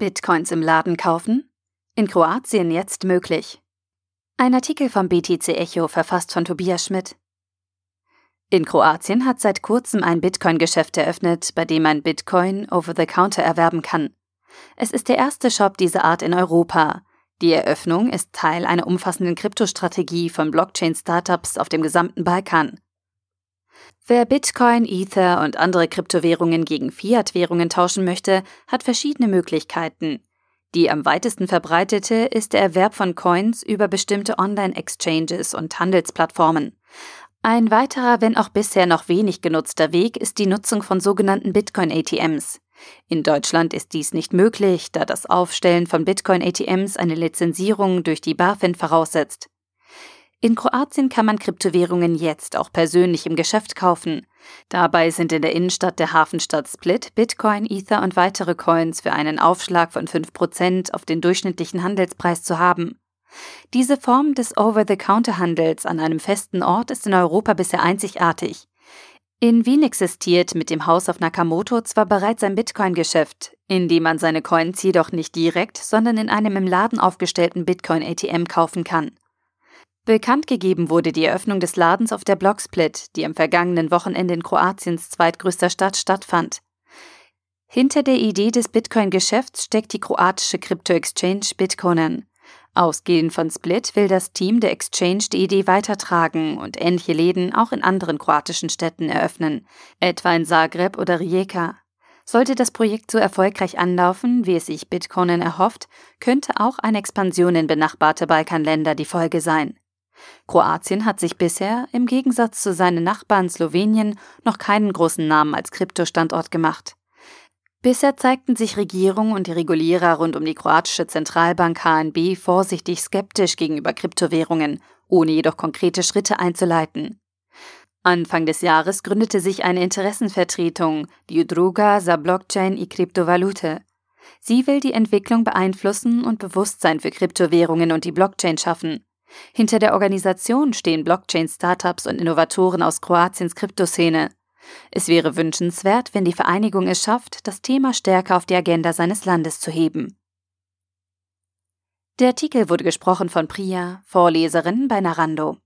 Bitcoins im Laden kaufen? In Kroatien jetzt möglich. Ein Artikel vom BTC Echo verfasst von Tobias Schmidt. In Kroatien hat seit kurzem ein Bitcoin-Geschäft eröffnet, bei dem man Bitcoin over the counter erwerben kann. Es ist der erste Shop dieser Art in Europa. Die Eröffnung ist Teil einer umfassenden Kryptostrategie von Blockchain-Startups auf dem gesamten Balkan. Wer Bitcoin, Ether und andere Kryptowährungen gegen Fiat-Währungen tauschen möchte, hat verschiedene Möglichkeiten. Die am weitesten verbreitete ist der Erwerb von Coins über bestimmte Online-Exchanges und Handelsplattformen. Ein weiterer, wenn auch bisher noch wenig genutzter Weg ist die Nutzung von sogenannten Bitcoin-ATMs. In Deutschland ist dies nicht möglich, da das Aufstellen von Bitcoin-ATMs eine Lizenzierung durch die BaFin voraussetzt. In Kroatien kann man Kryptowährungen jetzt auch persönlich im Geschäft kaufen. Dabei sind in der Innenstadt der Hafenstadt Split Bitcoin, Ether und weitere Coins für einen Aufschlag von 5% auf den durchschnittlichen Handelspreis zu haben. Diese Form des Over-the-Counter-Handels an einem festen Ort ist in Europa bisher einzigartig. In Wien existiert mit dem Haus auf Nakamoto zwar bereits ein Bitcoin-Geschäft, in dem man seine Coins jedoch nicht direkt, sondern in einem im Laden aufgestellten Bitcoin-ATM kaufen kann. Bekannt gegeben wurde die Eröffnung des Ladens auf der Blocksplit, die am vergangenen Wochenende in Kroatiens zweitgrößter Stadt stattfand. Hinter der Idee des Bitcoin-Geschäfts steckt die kroatische Krypto-Exchange Bitcoinen. Ausgehend von Split will das Team der Exchange die Idee weitertragen und ähnliche Läden auch in anderen kroatischen Städten eröffnen, etwa in Zagreb oder Rijeka. Sollte das Projekt so erfolgreich anlaufen, wie es sich Bitcoinen erhofft, könnte auch eine Expansion in benachbarte Balkanländer die Folge sein. Kroatien hat sich bisher, im Gegensatz zu seinen Nachbarn Slowenien, noch keinen großen Namen als Kryptostandort gemacht. Bisher zeigten sich Regierung und die Regulierer rund um die kroatische Zentralbank HNB vorsichtig skeptisch gegenüber Kryptowährungen, ohne jedoch konkrete Schritte einzuleiten. Anfang des Jahres gründete sich eine Interessenvertretung, die Udruga za Blockchain i Kryptovalute. Sie will die Entwicklung beeinflussen und Bewusstsein für Kryptowährungen und die Blockchain schaffen. Hinter der Organisation stehen Blockchain-Startups und Innovatoren aus Kroatiens Kryptoszene. Es wäre wünschenswert, wenn die Vereinigung es schafft, das Thema stärker auf die Agenda seines Landes zu heben. Der Artikel wurde gesprochen von Priya, Vorleserin bei Narando.